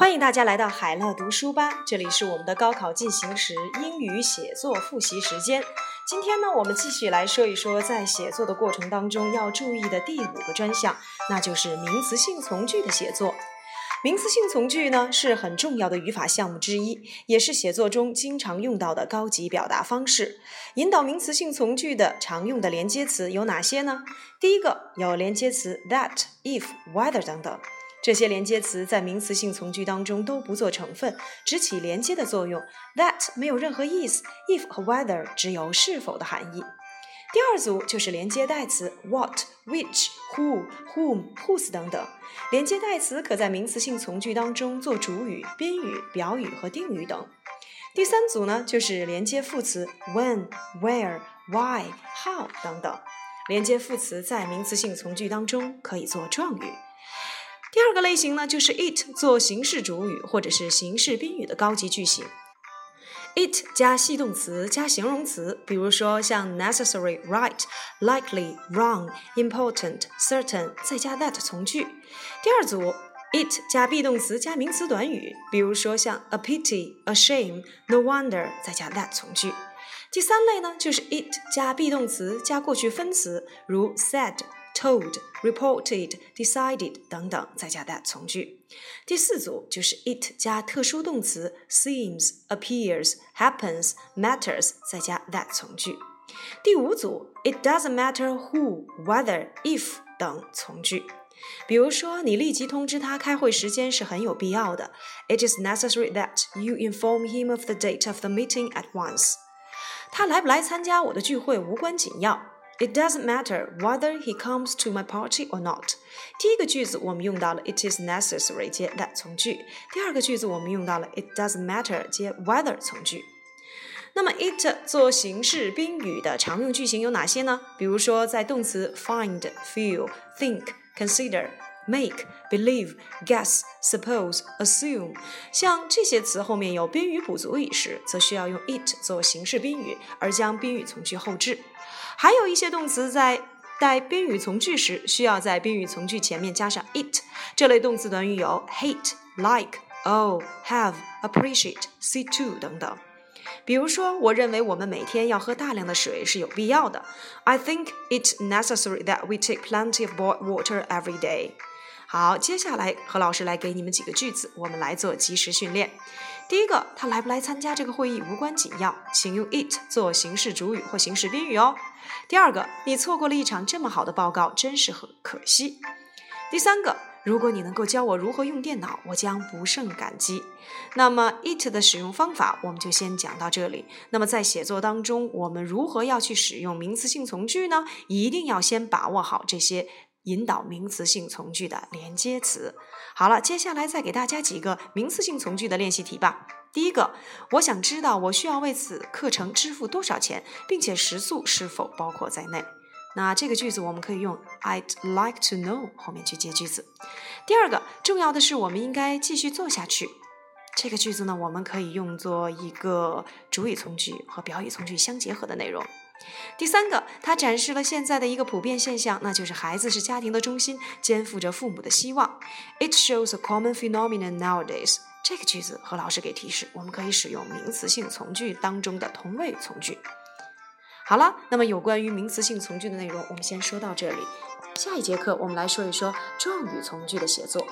欢迎大家来到海乐读书吧，这里是我们的高考进行时英语写作复习时间。今天呢，我们继续来说一说在写作的过程当中要注意的第五个专项，那就是名词性从句的写作。名词性从句呢是很重要的语法项目之一，也是写作中经常用到的高级表达方式。引导名词性从句的常用的连接词有哪些呢？第一个有连接词 that、if、whether 等等。这些连接词在名词性从句当中都不做成分，只起连接的作用。That 没有任何意思，if 和 whether 只有是否的含义。第二组就是连接代词 what、which、who、whom、whose 等等。连接代词可在名词性从句当中做主语、宾语、表语和定语等。第三组呢，就是连接副词 when、where、why、how 等等。连接副词在名词性从句当中可以做状语。第二个类型呢，就是 it 做形式主语或者是形式宾语的高级句型。it 加系动词加形容词，比如说像 necessary、right、likely、wrong、important、certain，再加 that 从句。第二组 it 加 be 动词加名词短语，比如说像 a pity、a shame、no wonder，再加 that 从句。第三类呢，就是 it 加 be 动词加过去分词，如 said。told, reported, decided 等等，再加 that 从句。第四组就是 it 加特殊动词 seems, appears, happens, matters，再加 that 从句。第五组 it doesn't matter who, whether, if 等从句。比如说，你立即通知他开会时间是很有必要的。It is necessary that you inform him of the date of the meeting at once。他来不来参加我的聚会无关紧要。 It doesn't matter whether he comes to my party or not。第一个句子我们用到了 it is necessary 接 that 从句，第二个句子我们用到了 it doesn't matter 接 whether 从句。那么 it 做形式宾语的常用句型有哪些呢？比如说在动词 find、feel、think、consider、 make、believe、guess、suppose、assume，像这些词后面有宾语补足语时，则需要用 it 做形式宾语，而将宾语从句后置。还有一些动词在带宾语从句时，需要在宾语从句前面加上 it。这类动词短语有 hate、like、oh、have、appreciate、see to 等等。比如说，我认为我们每天要喝大量的水是有必要的。I think it's necessary that we take plenty of boiled water every day。 好，接下来何老师来给你们几个句子，我们来做即时训练。第一个，他来不来参加这个会议无关紧要，请用 it 做形式主语或形式宾语哦。第二个，你错过了一场这么好的报告，真是很可惜。第三个，如果你能够教我如何用电脑，我将不胜感激。那么 it 的使用方法，我们就先讲到这里。那么在写作当中，我们如何要去使用名词性从句呢？一定要先把握好这些。引导名词性从句的连接词。好了，接下来再给大家几个名词性从句的练习题吧。第一个，我想知道我需要为此课程支付多少钱，并且食宿是否包括在内。那这个句子我们可以用 I'd like to know 后面去接句子。第二个，重要的是我们应该继续做下去。这个句子呢，我们可以用作一个主语从句和表语从句相结合的内容。第三个，它展示了现在的一个普遍现象，那就是孩子是家庭的中心，肩负着父母的希望。It shows a common phenomenon nowadays。这个句子和老师给提示，我们可以使用名词性从句当中的同位从句。好了，那么有关于名词性从句的内容，我们先说到这里。下一节课我们来说一说状语从句的写作。